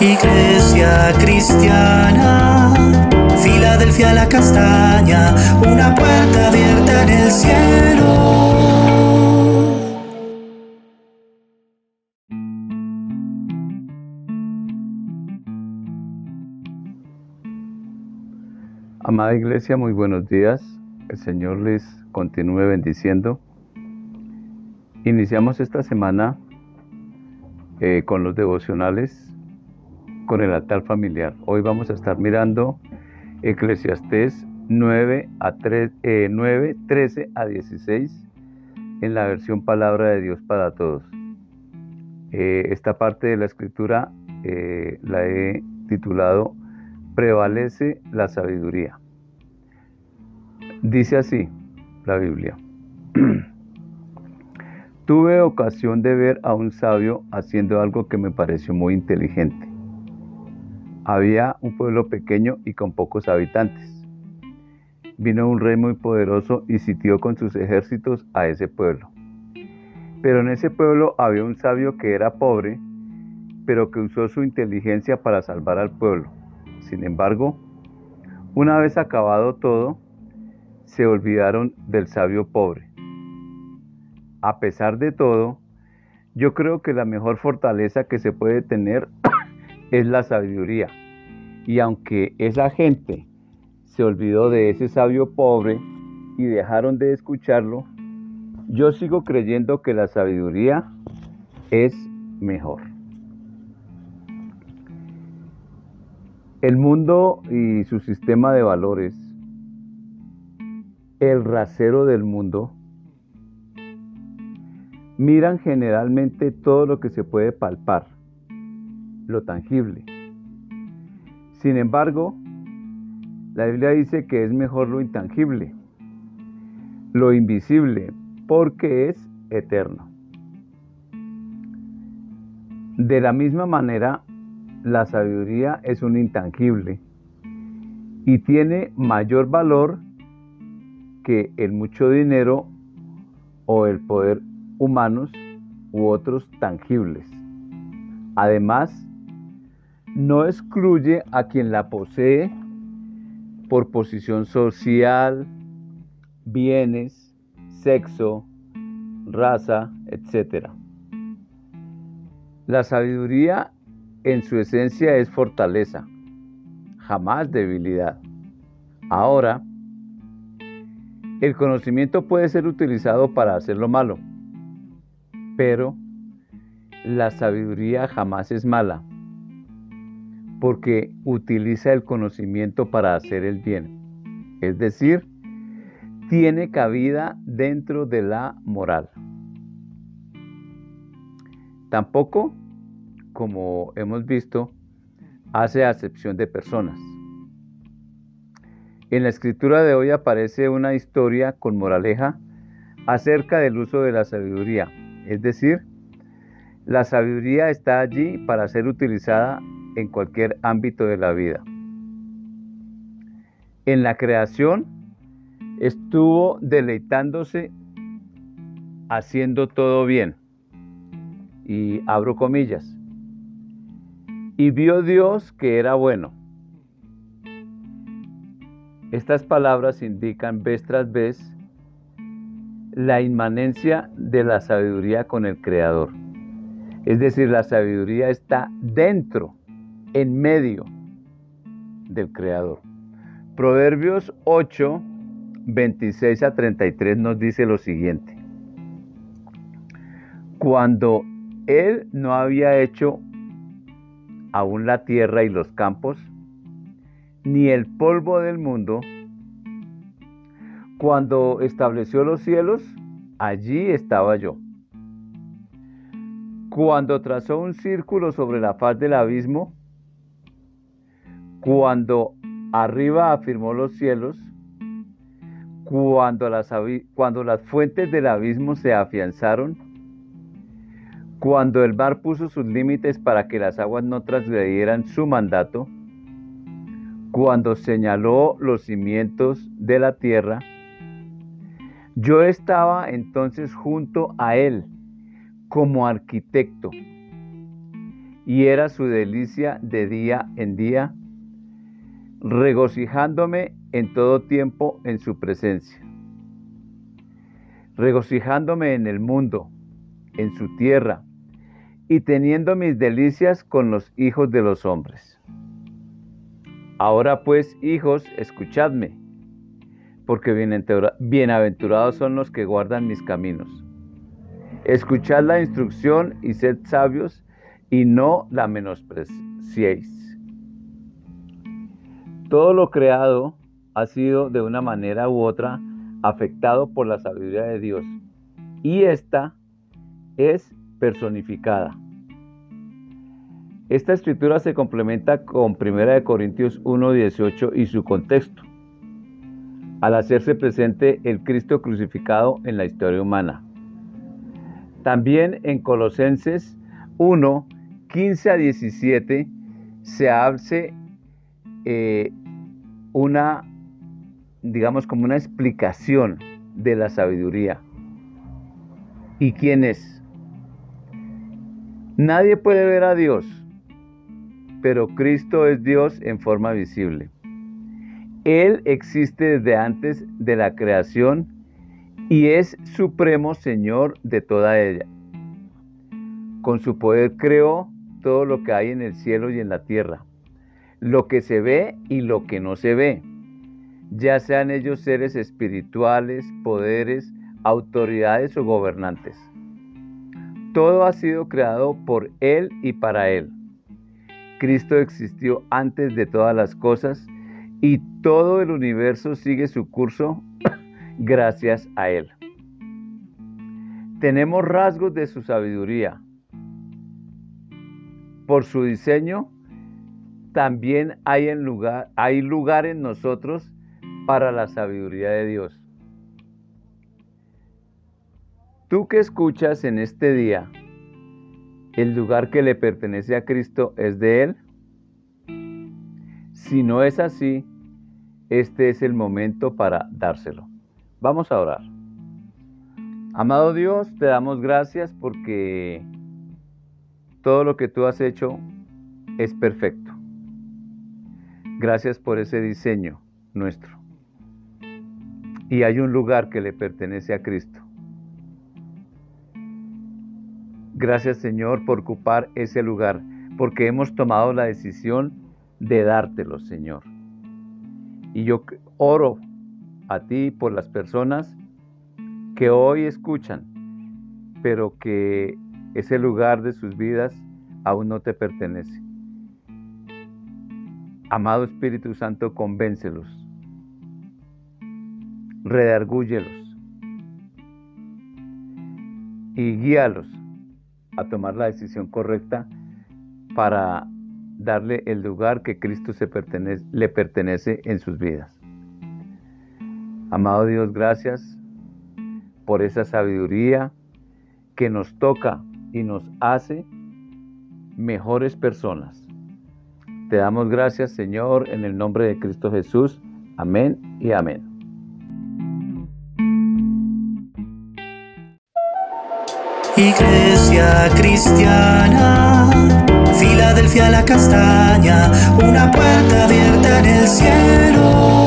Iglesia cristiana, Filadelfia la castaña, una puerta abierta en el cielo. Amada Iglesia, muy buenos días. El Señor les continúe bendiciendo. Iniciamos esta semana eh, con los devocionales con el altar familiar. Hoy vamos a estar mirando Eclesiastés 9, a 3, 9 13 a 16 en la versión Palabra de Dios para Todos. Eh, esta parte de la escritura eh, la he titulado Prevalece la sabiduría. Dice así la Biblia. Tuve ocasión de ver a un sabio haciendo algo que me pareció muy inteligente había un pueblo pequeño y con pocos habitantes. Vino un rey muy poderoso y sitió con sus ejércitos a ese pueblo. Pero en ese pueblo había un sabio que era pobre, pero que usó su inteligencia para salvar al pueblo. Sin embargo, una vez acabado todo, se olvidaron del sabio pobre. A pesar de todo, yo creo que la mejor fortaleza que se puede tener es la sabiduría. Y aunque esa gente se olvidó de ese sabio pobre y dejaron de escucharlo, yo sigo creyendo que la sabiduría es mejor. El mundo y su sistema de valores, el rasero del mundo, miran generalmente todo lo que se puede palpar lo tangible. Sin embargo, la Biblia dice que es mejor lo intangible, lo invisible, porque es eterno. De la misma manera, la sabiduría es un intangible y tiene mayor valor que el mucho dinero o el poder humanos u otros tangibles. Además, no excluye a quien la posee por posición social, bienes, sexo, raza, etc. La sabiduría en su esencia es fortaleza, jamás debilidad. Ahora, el conocimiento puede ser utilizado para hacer lo malo, pero la sabiduría jamás es mala porque utiliza el conocimiento para hacer el bien. Es decir, tiene cabida dentro de la moral. Tampoco, como hemos visto, hace acepción de personas. En la escritura de hoy aparece una historia con moraleja acerca del uso de la sabiduría. Es decir, la sabiduría está allí para ser utilizada en cualquier ámbito de la vida. En la creación estuvo deleitándose haciendo todo bien. Y abro comillas. Y vio Dios que era bueno. Estas palabras indican vez tras vez la inmanencia de la sabiduría con el Creador. Es decir, la sabiduría está dentro en medio del Creador. Proverbios 8, 26 a 33 nos dice lo siguiente. Cuando Él no había hecho aún la tierra y los campos, ni el polvo del mundo, cuando estableció los cielos, allí estaba yo. Cuando trazó un círculo sobre la faz del abismo, cuando arriba afirmó los cielos, cuando las, fuentes del abismo se afianzaron, cuando el mar puso sus límites para que las aguas no transgredieran su mandato, cuando señaló los cimientos de la tierra, yo estaba entonces junto a él como arquitecto y era su delicia de día en día, regocijándome en todo tiempo en su presencia, regocijándome en el mundo, en su tierra, y teniendo mis delicias con los hijos de los hombres. Ahora pues, hijos, escuchadme, porque bienaventurados son los que guardan mis caminos. Escuchad la instrucción y sed sabios y no la menospreciéis. Todo lo creado ha sido de una manera u otra afectado por la sabiduría de Dios y esta es personificada. Esta escritura se complementa con 1 Corintios 1.18 y su contexto, al hacerse presente el Cristo crucificado en la historia humana. También en Colosenses 1, 15 a 17 se hace eh, una, digamos, como una explicación de la sabiduría. ¿Y quién es? Nadie puede ver a Dios, pero Cristo es Dios en forma visible. Él existe desde antes de la creación y es supremo Señor de toda ella. Con su poder creó todo lo que hay en el cielo y en la tierra, lo que se ve y lo que no se ve, ya sean ellos seres espirituales, poderes, autoridades o gobernantes. Todo ha sido creado por Él y para Él. Cristo existió antes de todas las cosas y todo el universo sigue su curso gracias a Él. Tenemos rasgos de su sabiduría, por su diseño, también hay, en lugar, hay lugar en nosotros para la sabiduría de Dios. Tú que escuchas en este día, ¿el lugar que le pertenece a Cristo es de Él? Si no es así, este es el momento para dárselo. Vamos a orar. Amado Dios, te damos gracias porque todo lo que tú has hecho es perfecto. Gracias por ese diseño nuestro. Y hay un lugar que le pertenece a Cristo. Gracias Señor por ocupar ese lugar, porque hemos tomado la decisión de dártelo, Señor. Y yo oro a ti por las personas que hoy escuchan, pero que ese lugar de sus vidas aún no te pertenece. Amado Espíritu Santo, convéncelos, redargúyelos y guíalos a tomar la decisión correcta para darle el lugar que Cristo le pertenece en sus vidas. Amado Dios, gracias por esa sabiduría que nos toca y nos hace mejores personas. Te damos gracias, Señor, en el nombre de Cristo Jesús. Amén y amén. Iglesia cristiana, Filadelfia la castaña, una puerta abierta en el cielo.